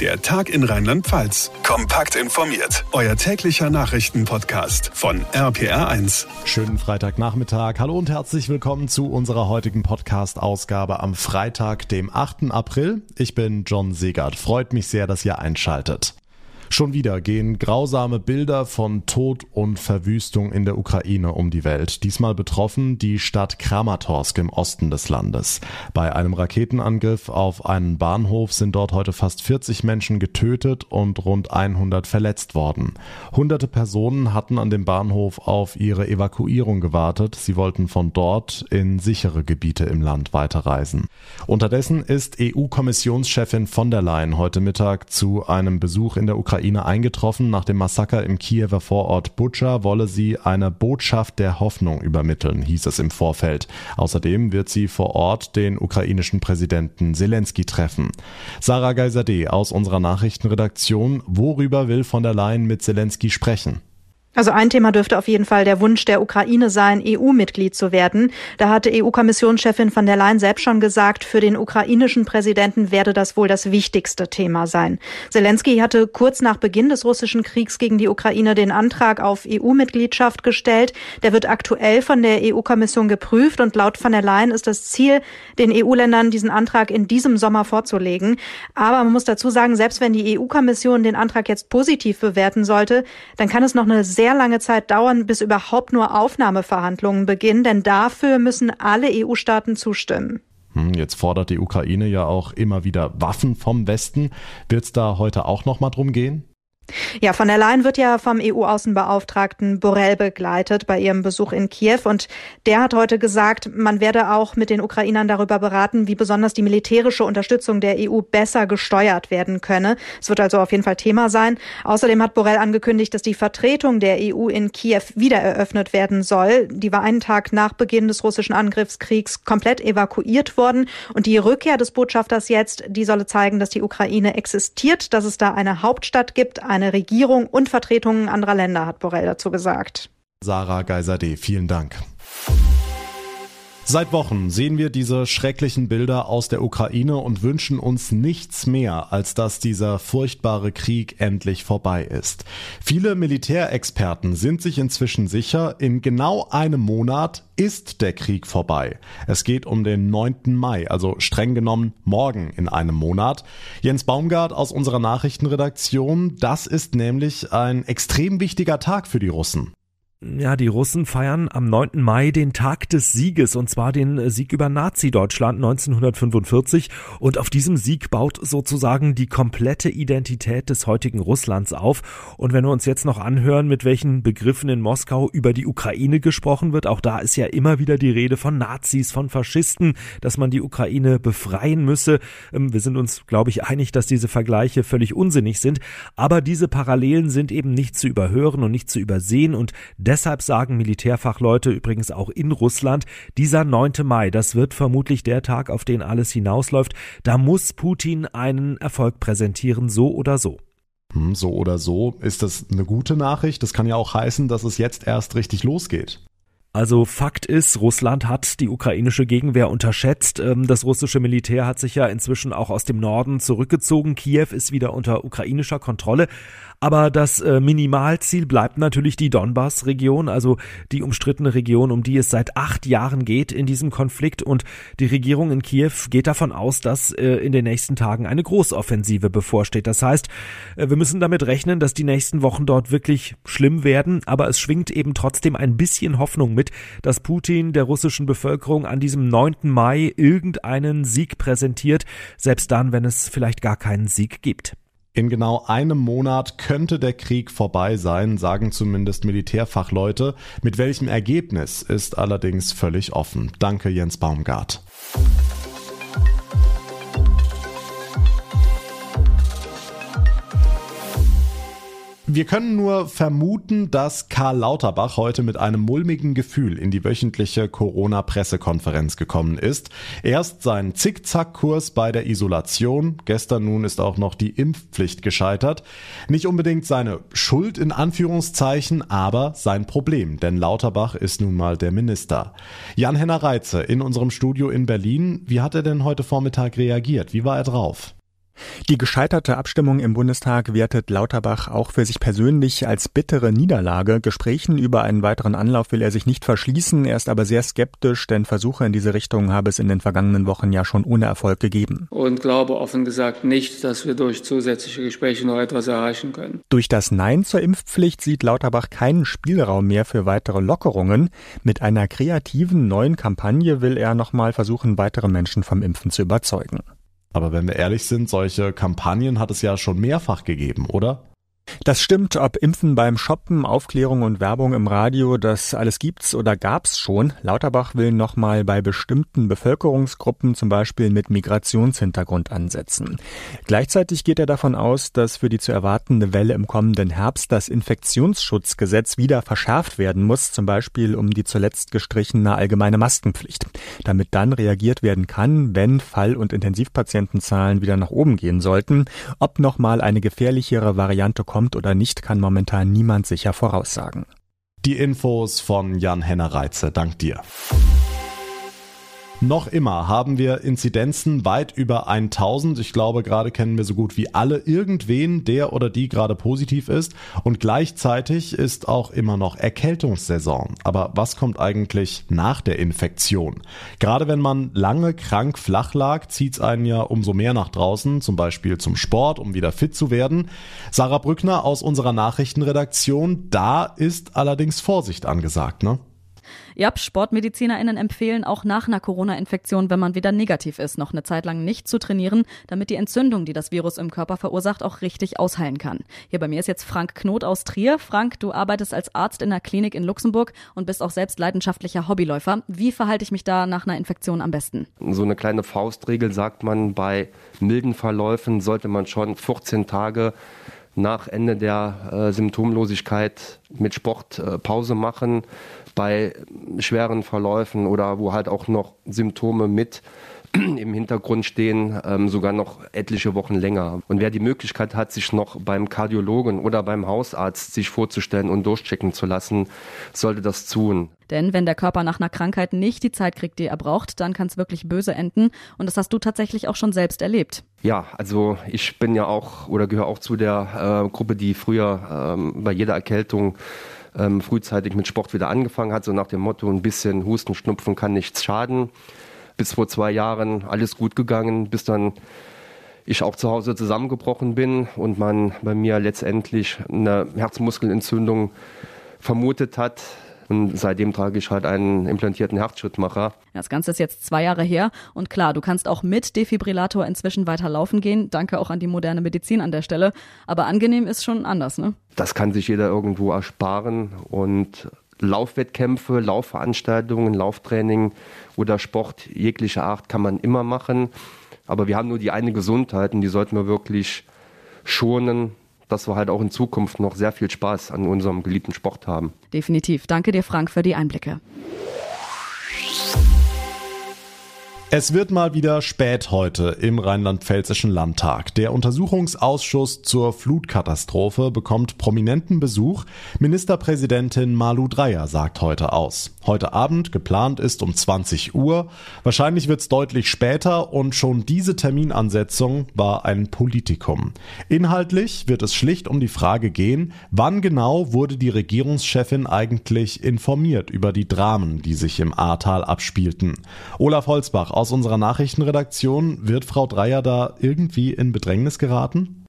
Der Tag in Rheinland-Pfalz. Kompakt informiert. Euer täglicher Nachrichtenpodcast von RPR1. Schönen Freitagnachmittag. Hallo und herzlich willkommen zu unserer heutigen Podcast-Ausgabe am Freitag, dem 8. April. Ich bin John Segert. Freut mich sehr, dass ihr einschaltet. Schon wieder gehen grausame Bilder von Tod und Verwüstung in der Ukraine um die Welt. Diesmal betroffen die Stadt Kramatorsk im Osten des Landes. Bei einem Raketenangriff auf einen Bahnhof sind dort heute fast 40 Menschen getötet und rund 100 verletzt worden. Hunderte Personen hatten an dem Bahnhof auf ihre Evakuierung gewartet. Sie wollten von dort in sichere Gebiete im Land weiterreisen. Unterdessen ist EU-Kommissionschefin von der Leyen heute Mittag zu einem Besuch in der Ukraine Ukraine eingetroffen. Nach dem Massaker im Kiewer Vorort Butscha wolle sie eine Botschaft der Hoffnung übermitteln, hieß es im Vorfeld. Außerdem wird sie vor Ort den ukrainischen Präsidenten Zelensky treffen. Sarah Geiserde aus unserer Nachrichtenredaktion. Worüber will von der Leyen mit Zelensky sprechen? Also ein Thema dürfte auf jeden Fall der Wunsch der Ukraine sein, EU-Mitglied zu werden. Da hatte EU-Kommissionschefin von der Leyen selbst schon gesagt, für den ukrainischen Präsidenten werde das wohl das wichtigste Thema sein. Zelensky hatte kurz nach Beginn des russischen Kriegs gegen die Ukraine den Antrag auf EU-Mitgliedschaft gestellt. Der wird aktuell von der EU-Kommission geprüft und laut von der Leyen ist das Ziel, den EU-Ländern diesen Antrag in diesem Sommer vorzulegen. Aber man muss dazu sagen, selbst wenn die EU-Kommission den Antrag jetzt positiv bewerten sollte, dann kann es noch eine sehr sehr lange Zeit dauern, bis überhaupt nur Aufnahmeverhandlungen beginnen, denn dafür müssen alle EU-Staaten zustimmen. Hm, jetzt fordert die Ukraine ja auch immer wieder Waffen vom Westen. Wird es da heute auch noch mal drum gehen? Ja, von der Leyen wird ja vom EU-Außenbeauftragten Borrell begleitet bei ihrem Besuch in Kiew. Und der hat heute gesagt, man werde auch mit den Ukrainern darüber beraten, wie besonders die militärische Unterstützung der EU besser gesteuert werden könne. Es wird also auf jeden Fall Thema sein. Außerdem hat Borrell angekündigt, dass die Vertretung der EU in Kiew wieder eröffnet werden soll. Die war einen Tag nach Beginn des russischen Angriffskriegs komplett evakuiert worden. Und die Rückkehr des Botschafters jetzt, die solle zeigen, dass die Ukraine existiert, dass es da eine Hauptstadt gibt, eine Regierung und Vertretungen anderer Länder, hat Borrell dazu gesagt. Sarah Geiser-D, vielen Dank. Seit Wochen sehen wir diese schrecklichen Bilder aus der Ukraine und wünschen uns nichts mehr, als dass dieser furchtbare Krieg endlich vorbei ist. Viele Militärexperten sind sich inzwischen sicher, in genau einem Monat ist der Krieg vorbei. Es geht um den 9. Mai, also streng genommen morgen in einem Monat. Jens Baumgart aus unserer Nachrichtenredaktion, das ist nämlich ein extrem wichtiger Tag für die Russen. Ja, die Russen feiern am 9. Mai den Tag des Sieges und zwar den Sieg über Nazi-Deutschland 1945 und auf diesem Sieg baut sozusagen die komplette Identität des heutigen Russlands auf und wenn wir uns jetzt noch anhören, mit welchen Begriffen in Moskau über die Ukraine gesprochen wird, auch da ist ja immer wieder die Rede von Nazis, von Faschisten, dass man die Ukraine befreien müsse. Ähm, wir sind uns, glaube ich, einig, dass diese Vergleiche völlig unsinnig sind, aber diese Parallelen sind eben nicht zu überhören und nicht zu übersehen und Deshalb sagen Militärfachleute übrigens auch in Russland, dieser 9. Mai, das wird vermutlich der Tag, auf den alles hinausläuft. Da muss Putin einen Erfolg präsentieren, so oder so. Hm, so oder so ist das eine gute Nachricht. Das kann ja auch heißen, dass es jetzt erst richtig losgeht. Also Fakt ist, Russland hat die ukrainische Gegenwehr unterschätzt. Ähm, das russische Militär hat sich ja inzwischen auch aus dem Norden zurückgezogen. Kiew ist wieder unter ukrainischer Kontrolle. Aber das äh, Minimalziel bleibt natürlich die Donbass-Region, also die umstrittene Region, um die es seit acht Jahren geht in diesem Konflikt. Und die Regierung in Kiew geht davon aus, dass äh, in den nächsten Tagen eine Großoffensive bevorsteht. Das heißt, äh, wir müssen damit rechnen, dass die nächsten Wochen dort wirklich schlimm werden. Aber es schwingt eben trotzdem ein bisschen Hoffnung mit, dass Putin der russischen Bevölkerung an diesem 9. Mai irgendeinen Sieg präsentiert, selbst dann, wenn es vielleicht gar keinen Sieg gibt. In genau einem Monat könnte der Krieg vorbei sein, sagen zumindest Militärfachleute. Mit welchem Ergebnis ist allerdings völlig offen. Danke Jens Baumgart. Wir können nur vermuten, dass Karl Lauterbach heute mit einem mulmigen Gefühl in die wöchentliche Corona-Pressekonferenz gekommen ist. Erst sein Zickzackkurs bei der Isolation, gestern nun ist auch noch die Impfpflicht gescheitert. Nicht unbedingt seine Schuld in Anführungszeichen, aber sein Problem, denn Lauterbach ist nun mal der Minister. Jan-Henner Reitze in unserem Studio in Berlin, wie hat er denn heute Vormittag reagiert? Wie war er drauf? Die gescheiterte Abstimmung im Bundestag wertet Lauterbach auch für sich persönlich als bittere Niederlage. Gesprächen über einen weiteren Anlauf will er sich nicht verschließen. Er ist aber sehr skeptisch, denn Versuche in diese Richtung habe es in den vergangenen Wochen ja schon ohne Erfolg gegeben. Und glaube offen gesagt nicht, dass wir durch zusätzliche Gespräche noch etwas erreichen können. Durch das Nein zur Impfpflicht sieht Lauterbach keinen Spielraum mehr für weitere Lockerungen. Mit einer kreativen neuen Kampagne will er nochmal versuchen, weitere Menschen vom Impfen zu überzeugen. Aber wenn wir ehrlich sind, solche Kampagnen hat es ja schon mehrfach gegeben, oder? Das stimmt, ob Impfen beim Shoppen, Aufklärung und Werbung im Radio, das alles gibt's oder gab's schon. Lauterbach will nochmal bei bestimmten Bevölkerungsgruppen, zum Beispiel mit Migrationshintergrund, ansetzen. Gleichzeitig geht er davon aus, dass für die zu erwartende Welle im kommenden Herbst das Infektionsschutzgesetz wieder verschärft werden muss, zum Beispiel um die zuletzt gestrichene allgemeine Maskenpflicht, damit dann reagiert werden kann, wenn Fall- und Intensivpatientenzahlen wieder nach oben gehen sollten, ob nochmal eine gefährlichere Variante kommt oder nicht, kann momentan niemand sicher voraussagen. Die Infos von Jan Henner Reitze. Dank dir. Noch immer haben wir Inzidenzen weit über 1000. Ich glaube, gerade kennen wir so gut wie alle irgendwen, der oder die gerade positiv ist. Und gleichzeitig ist auch immer noch Erkältungssaison. Aber was kommt eigentlich nach der Infektion? Gerade wenn man lange krank flach lag, zieht es einen ja umso mehr nach draußen, zum Beispiel zum Sport, um wieder fit zu werden. Sarah Brückner aus unserer Nachrichtenredaktion, da ist allerdings Vorsicht angesagt, ne? Ja, SportmedizinerInnen empfehlen auch nach einer Corona-Infektion, wenn man wieder negativ ist, noch eine Zeit lang nicht zu trainieren, damit die Entzündung, die das Virus im Körper verursacht, auch richtig ausheilen kann. Hier bei mir ist jetzt Frank Knot aus Trier. Frank, du arbeitest als Arzt in einer Klinik in Luxemburg und bist auch selbst leidenschaftlicher Hobbyläufer. Wie verhalte ich mich da nach einer Infektion am besten? So eine kleine Faustregel sagt man, bei milden Verläufen sollte man schon 14 Tage nach Ende der äh, Symptomlosigkeit mit Sport äh, Pause machen bei schweren Verläufen oder wo halt auch noch Symptome mit im Hintergrund stehen, ähm, sogar noch etliche Wochen länger. Und wer die Möglichkeit hat, sich noch beim Kardiologen oder beim Hausarzt sich vorzustellen und durchchecken zu lassen, sollte das tun. Denn wenn der Körper nach einer Krankheit nicht die Zeit kriegt, die er braucht, dann kann es wirklich böse enden. Und das hast du tatsächlich auch schon selbst erlebt. Ja, also ich bin ja auch oder gehöre auch zu der äh, Gruppe, die früher ähm, bei jeder Erkältung ähm, frühzeitig mit Sport wieder angefangen hat, so nach dem Motto, ein bisschen Husten, Schnupfen kann nichts schaden. Bis vor zwei Jahren alles gut gegangen, bis dann ich auch zu Hause zusammengebrochen bin und man bei mir letztendlich eine Herzmuskelentzündung vermutet hat. Und seitdem trage ich halt einen implantierten Herzschrittmacher. Das Ganze ist jetzt zwei Jahre her. Und klar, du kannst auch mit Defibrillator inzwischen weiter laufen gehen. Danke auch an die moderne Medizin an der Stelle. Aber angenehm ist schon anders, ne? Das kann sich jeder irgendwo ersparen. Und Laufwettkämpfe, Laufveranstaltungen, Lauftraining oder Sport jeglicher Art kann man immer machen. Aber wir haben nur die eine Gesundheit und die sollten wir wirklich schonen dass wir halt auch in Zukunft noch sehr viel Spaß an unserem geliebten Sport haben. Definitiv. Danke dir, Frank, für die Einblicke. Es wird mal wieder spät heute im Rheinland-Pfälzischen Landtag. Der Untersuchungsausschuss zur Flutkatastrophe bekommt prominenten Besuch. Ministerpräsidentin Malu Dreyer sagt heute aus. Heute Abend geplant ist um 20 Uhr. Wahrscheinlich wird es deutlich später und schon diese Terminansetzung war ein Politikum. Inhaltlich wird es schlicht um die Frage gehen, wann genau wurde die Regierungschefin eigentlich informiert über die Dramen, die sich im Ahrtal abspielten. Olaf Holzbach aus unserer Nachrichtenredaktion. Wird Frau Dreier da irgendwie in Bedrängnis geraten?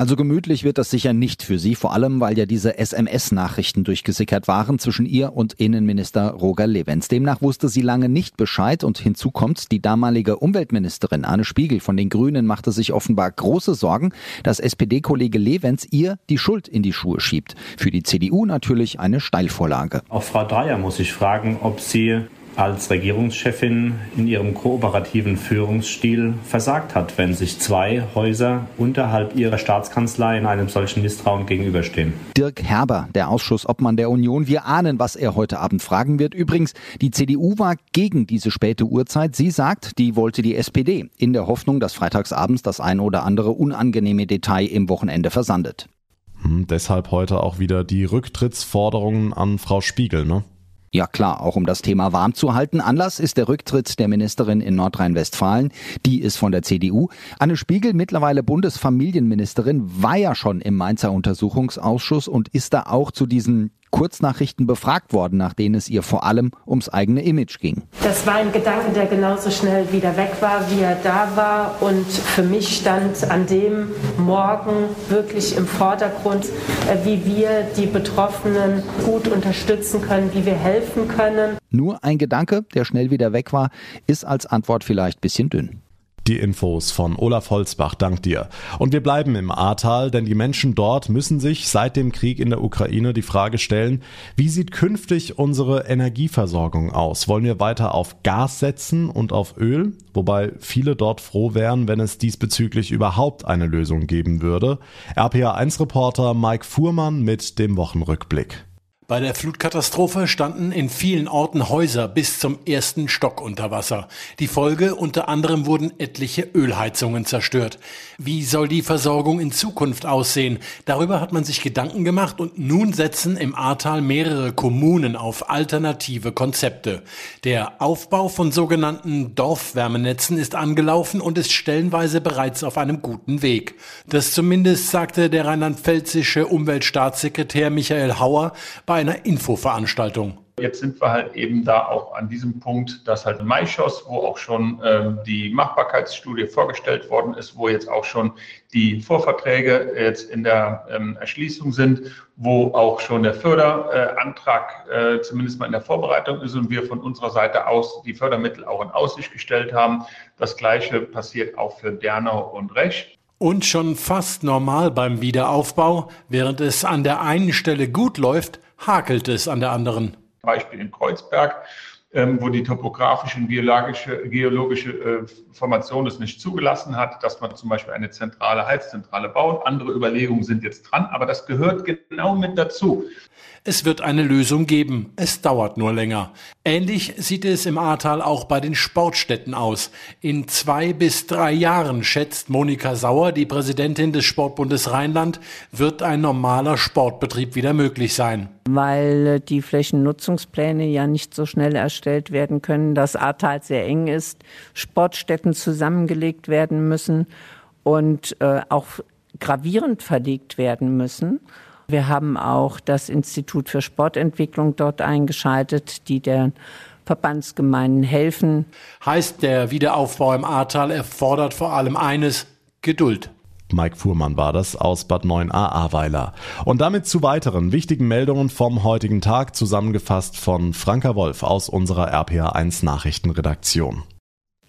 Also gemütlich wird das sicher nicht für sie, vor allem weil ja diese SMS-Nachrichten durchgesickert waren zwischen ihr und Innenminister Roger Levens. Demnach wusste sie lange nicht Bescheid und hinzu kommt, die damalige Umweltministerin Anne Spiegel von den Grünen machte sich offenbar große Sorgen, dass SPD-Kollege Levens ihr die Schuld in die Schuhe schiebt. Für die CDU natürlich eine Steilvorlage. Auch Frau Dreier muss ich fragen, ob sie als Regierungschefin in ihrem kooperativen Führungsstil versagt hat, wenn sich zwei Häuser unterhalb ihrer Staatskanzlei in einem solchen Misstrauen gegenüberstehen. Dirk Herber, der Ausschussobmann der Union, wir ahnen, was er heute Abend fragen wird. Übrigens, die CDU war gegen diese späte Uhrzeit. Sie sagt, die wollte die SPD, in der Hoffnung, dass freitagsabends das ein oder andere unangenehme Detail im Wochenende versandet. Hm, deshalb heute auch wieder die Rücktrittsforderungen an Frau Spiegel, ne? Ja klar, auch um das Thema warm zu halten. Anlass ist der Rücktritt der Ministerin in Nordrhein-Westfalen. Die ist von der CDU. Anne Spiegel, mittlerweile Bundesfamilienministerin, war ja schon im Mainzer Untersuchungsausschuss und ist da auch zu diesen Kurznachrichten befragt worden, nach denen es ihr vor allem ums eigene Image ging. Das war ein Gedanke, der genauso schnell wieder weg war, wie er da war. Und für mich stand an dem Morgen wirklich im Vordergrund, äh, wie wir die Betroffenen gut unterstützen können, wie wir helfen können. Nur ein Gedanke, der schnell wieder weg war, ist als Antwort vielleicht bisschen dünn. Die Infos von Olaf Holzbach, dank dir. Und wir bleiben im Ahrtal, denn die Menschen dort müssen sich seit dem Krieg in der Ukraine die Frage stellen, wie sieht künftig unsere Energieversorgung aus? Wollen wir weiter auf Gas setzen und auf Öl? Wobei viele dort froh wären, wenn es diesbezüglich überhaupt eine Lösung geben würde. RPA1-Reporter Mike Fuhrmann mit dem Wochenrückblick. Bei der Flutkatastrophe standen in vielen Orten Häuser bis zum ersten Stock unter Wasser. Die Folge unter anderem wurden etliche Ölheizungen zerstört. Wie soll die Versorgung in Zukunft aussehen? Darüber hat man sich Gedanken gemacht und nun setzen im Ahrtal mehrere Kommunen auf alternative Konzepte. Der Aufbau von sogenannten Dorfwärmenetzen ist angelaufen und ist stellenweise bereits auf einem guten Weg. Das zumindest sagte der rheinland-pfälzische Umweltstaatssekretär Michael Hauer bei einer Infoveranstaltung. Jetzt sind wir halt eben da auch an diesem Punkt, dass halt Maischoss, wo auch schon ähm, die Machbarkeitsstudie vorgestellt worden ist, wo jetzt auch schon die Vorverträge jetzt in der ähm, Erschließung sind, wo auch schon der Förderantrag äh, zumindest mal in der Vorbereitung ist und wir von unserer Seite aus die Fördermittel auch in Aussicht gestellt haben. Das Gleiche passiert auch für Dernau und Rech. Und schon fast normal beim Wiederaufbau, während es an der einen Stelle gut läuft, hakelt es an der anderen. Beispiel in Kreuzberg, ähm, wo die topografische und geologische, geologische äh, Formation es nicht zugelassen hat, dass man zum Beispiel eine zentrale Heizzentrale baut. Andere Überlegungen sind jetzt dran, aber das gehört genau mit dazu. Es wird eine Lösung geben. Es dauert nur länger. Ähnlich sieht es im Ahrtal auch bei den Sportstätten aus. In zwei bis drei Jahren, schätzt Monika Sauer, die Präsidentin des Sportbundes Rheinland, wird ein normaler Sportbetrieb wieder möglich sein. Weil die Flächennutzungspläne ja nicht so schnell erstellt werden können, das Ahrtal sehr eng ist, Sportstätten zusammengelegt werden müssen und äh, auch gravierend verlegt werden müssen. Wir haben auch das Institut für Sportentwicklung dort eingeschaltet, die der Verbandsgemeinden helfen. Heißt, der Wiederaufbau im Ahrtal erfordert vor allem eines, Geduld. Mike Fuhrmann war das aus Bad 9a Ahrweiler. Und damit zu weiteren wichtigen Meldungen vom heutigen Tag, zusammengefasst von Franka Wolf aus unserer RPA1 Nachrichtenredaktion.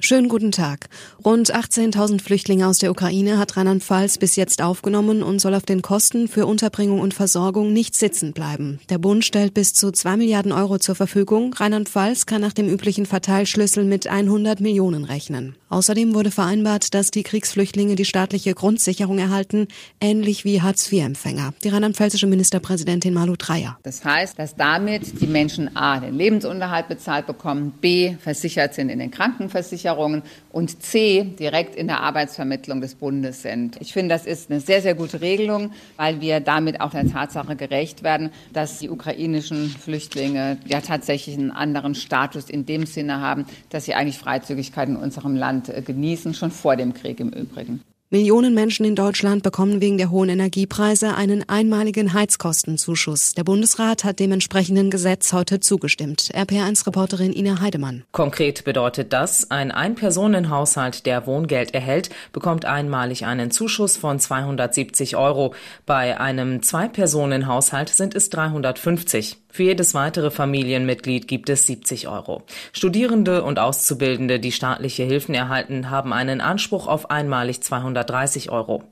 Schönen guten Tag. Rund 18.000 Flüchtlinge aus der Ukraine hat Rheinland-Pfalz bis jetzt aufgenommen und soll auf den Kosten für Unterbringung und Versorgung nicht sitzen bleiben. Der Bund stellt bis zu 2 Milliarden Euro zur Verfügung. Rheinland-Pfalz kann nach dem üblichen Verteilschlüssel mit 100 Millionen rechnen. Außerdem wurde vereinbart, dass die Kriegsflüchtlinge die staatliche Grundsicherung erhalten, ähnlich wie Hartz-IV-Empfänger. Die rheinland-pfälzische Ministerpräsidentin Malu Dreyer. Das heißt, dass damit die Menschen A, den Lebensunterhalt bezahlt bekommen, B, versichert sind in den Krankenversicherungen, Versicherungen und C direkt in der Arbeitsvermittlung des Bundes sind. Ich finde, das ist eine sehr, sehr gute Regelung, weil wir damit auch der Tatsache gerecht werden, dass die ukrainischen Flüchtlinge ja tatsächlich einen anderen Status in dem Sinne haben, dass sie eigentlich Freizügigkeit in unserem Land äh, genießen, schon vor dem Krieg im Übrigen. Millionen Menschen in Deutschland bekommen wegen der hohen Energiepreise einen einmaligen Heizkostenzuschuss. Der Bundesrat hat dem entsprechenden Gesetz heute zugestimmt. RPR1-Reporterin Ina Heidemann. Konkret bedeutet das, ein Ein-Personen-Haushalt, der Wohngeld erhält, bekommt einmalig einen Zuschuss von 270 Euro. Bei einem Zwei-Personen-Haushalt sind es 350. Für jedes weitere Familienmitglied gibt es 70 Euro. Studierende und Auszubildende, die staatliche Hilfen erhalten, haben einen Anspruch auf einmalig 230 Euro.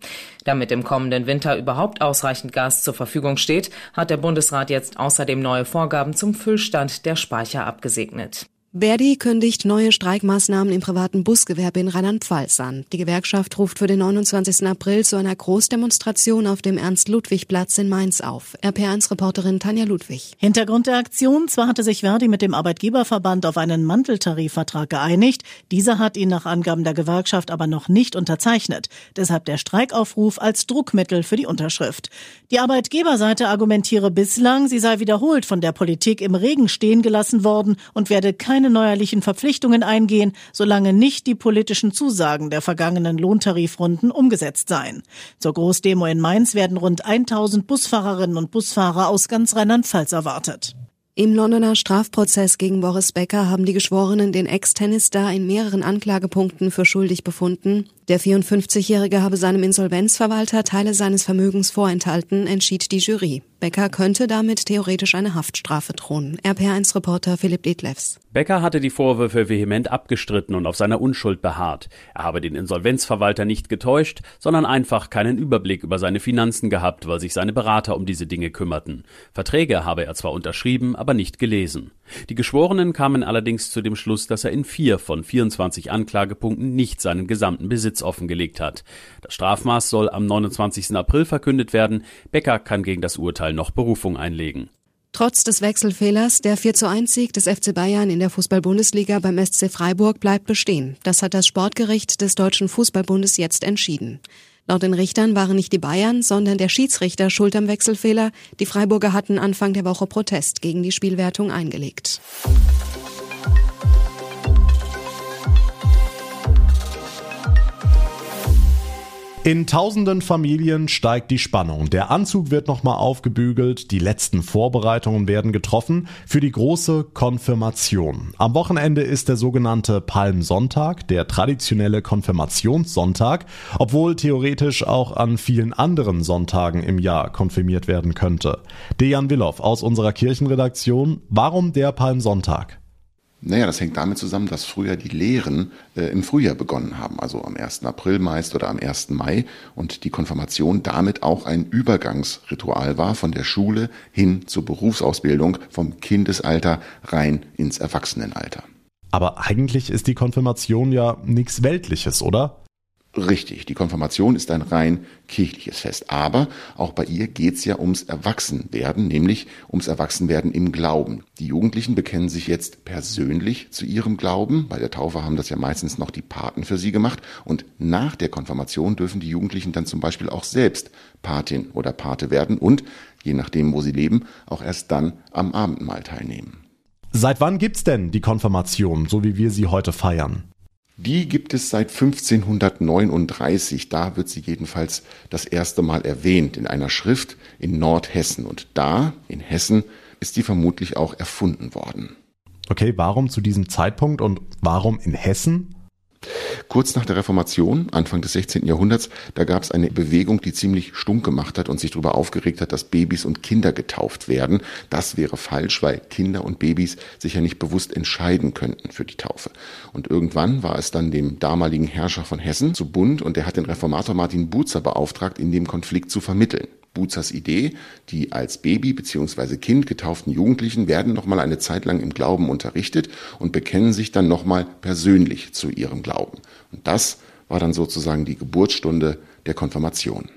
Damit im kommenden Winter überhaupt ausreichend Gas zur Verfügung steht, hat der Bundesrat jetzt außerdem neue Vorgaben zum Füllstand der Speicher abgesegnet. Verdi kündigt neue Streikmaßnahmen im privaten Busgewerbe in Rheinland-Pfalz an. Die Gewerkschaft ruft für den 29. April zu einer Großdemonstration auf dem Ernst-Ludwig-Platz in Mainz auf. RPA1-Reporterin Tanja Ludwig. Hintergrund der Aktion, zwar hatte sich Verdi mit dem Arbeitgeberverband auf einen Manteltarifvertrag geeinigt, dieser hat ihn nach Angaben der Gewerkschaft aber noch nicht unterzeichnet. Deshalb der Streikaufruf als Druckmittel für die Unterschrift. Die Arbeitgeberseite argumentiere bislang, sie sei wiederholt von der Politik im Regen stehen gelassen worden und werde kein keine neuerlichen Verpflichtungen eingehen, solange nicht die politischen Zusagen der vergangenen Lohntarifrunden umgesetzt seien. Zur Großdemo in Mainz werden rund 1000 Busfahrerinnen und Busfahrer aus ganz Rheinland-Pfalz erwartet. Im Londoner Strafprozess gegen Boris Becker haben die Geschworenen den Ex-Tennisstar in mehreren Anklagepunkten für schuldig befunden. Der 54-Jährige habe seinem Insolvenzverwalter Teile seines Vermögens vorenthalten, entschied die Jury. Becker könnte damit theoretisch eine Haftstrafe drohen. RPR1-Reporter Philipp Detlefs. Becker hatte die Vorwürfe vehement abgestritten und auf seiner Unschuld beharrt. Er habe den Insolvenzverwalter nicht getäuscht, sondern einfach keinen Überblick über seine Finanzen gehabt, weil sich seine Berater um diese Dinge kümmerten. Verträge habe er zwar unterschrieben, aber nicht gelesen. Die Geschworenen kamen allerdings zu dem Schluss, dass er in vier von 24 Anklagepunkten nicht seinen gesamten Besitz offengelegt hat. Das Strafmaß soll am 29. April verkündet werden. Becker kann gegen das Urteil noch Berufung einlegen. Trotz des Wechselfehlers, der 4 zu 1 Sieg des FC Bayern in der Fußball-Bundesliga beim SC Freiburg bleibt bestehen. Das hat das Sportgericht des Deutschen Fußballbundes jetzt entschieden. Laut den Richtern waren nicht die Bayern, sondern der Schiedsrichter schuld am Wechselfehler. Die Freiburger hatten Anfang der Woche Protest gegen die Spielwertung eingelegt. In tausenden Familien steigt die Spannung. Der Anzug wird nochmal aufgebügelt, die letzten Vorbereitungen werden getroffen für die große Konfirmation. Am Wochenende ist der sogenannte Palmsonntag, der traditionelle Konfirmationssonntag, obwohl theoretisch auch an vielen anderen Sonntagen im Jahr konfirmiert werden könnte. Dejan Willow aus unserer Kirchenredaktion, warum der Palmsonntag? Naja, das hängt damit zusammen, dass früher die Lehren äh, im Frühjahr begonnen haben, also am 1. April meist oder am 1. Mai und die Konfirmation damit auch ein Übergangsritual war von der Schule hin zur Berufsausbildung, vom Kindesalter rein ins Erwachsenenalter. Aber eigentlich ist die Konfirmation ja nichts Weltliches, oder? Richtig, die Konfirmation ist ein rein kirchliches Fest. Aber auch bei ihr geht's ja ums Erwachsenwerden, nämlich ums Erwachsenwerden im Glauben. Die Jugendlichen bekennen sich jetzt persönlich zu ihrem Glauben. Bei der Taufe haben das ja meistens noch die Paten für sie gemacht. Und nach der Konfirmation dürfen die Jugendlichen dann zum Beispiel auch selbst Patin oder Pate werden und, je nachdem, wo sie leben, auch erst dann am Abendmahl teilnehmen. Seit wann gibt's denn die Konfirmation, so wie wir sie heute feiern? Die gibt es seit 1539. Da wird sie jedenfalls das erste Mal erwähnt in einer Schrift in Nordhessen. Und da, in Hessen, ist die vermutlich auch erfunden worden. Okay, warum zu diesem Zeitpunkt und warum in Hessen? Kurz nach der Reformation, Anfang des 16. Jahrhunderts, da gab es eine Bewegung, die ziemlich stunk gemacht hat und sich darüber aufgeregt hat, dass Babys und Kinder getauft werden. Das wäre falsch, weil Kinder und Babys sich ja nicht bewusst entscheiden könnten für die Taufe. Und irgendwann war es dann dem damaligen Herrscher von Hessen zu bunt und der hat den Reformator Martin Buzer beauftragt, in dem Konflikt zu vermitteln. Buzers Idee, die als Baby bzw. Kind getauften Jugendlichen werden nochmal eine Zeit lang im Glauben unterrichtet und bekennen sich dann nochmal persönlich zu ihrem Glauben. Und das war dann sozusagen die Geburtsstunde der Konfirmation.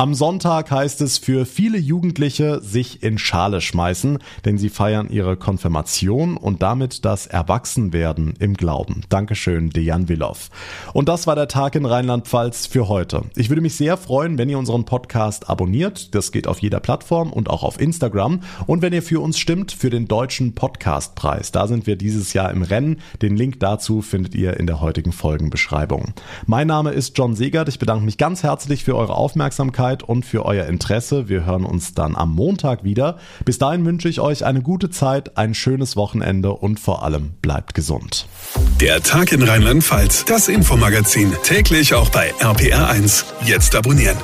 Am Sonntag heißt es für viele Jugendliche sich in Schale schmeißen, denn sie feiern ihre Konfirmation und damit das Erwachsenwerden im Glauben. Dankeschön, Dejan Willow. Und das war der Tag in Rheinland-Pfalz für heute. Ich würde mich sehr freuen, wenn ihr unseren Podcast abonniert. Das geht auf jeder Plattform und auch auf Instagram. Und wenn ihr für uns stimmt, für den deutschen Podcastpreis. Da sind wir dieses Jahr im Rennen. Den Link dazu findet ihr in der heutigen Folgenbeschreibung. Mein Name ist John Segert. Ich bedanke mich ganz herzlich für eure Aufmerksamkeit Aufmerksamkeit und für euer Interesse. Wir hören uns dann am Montag wieder. Bis dahin wünsche ich euch eine gute Zeit, ein schönes Wochenende und vor allem bleibt gesund. Der Tag in Rheinland-Pfalz, das Infomagazin, täglich auch bei RPR1. Jetzt abonnieren.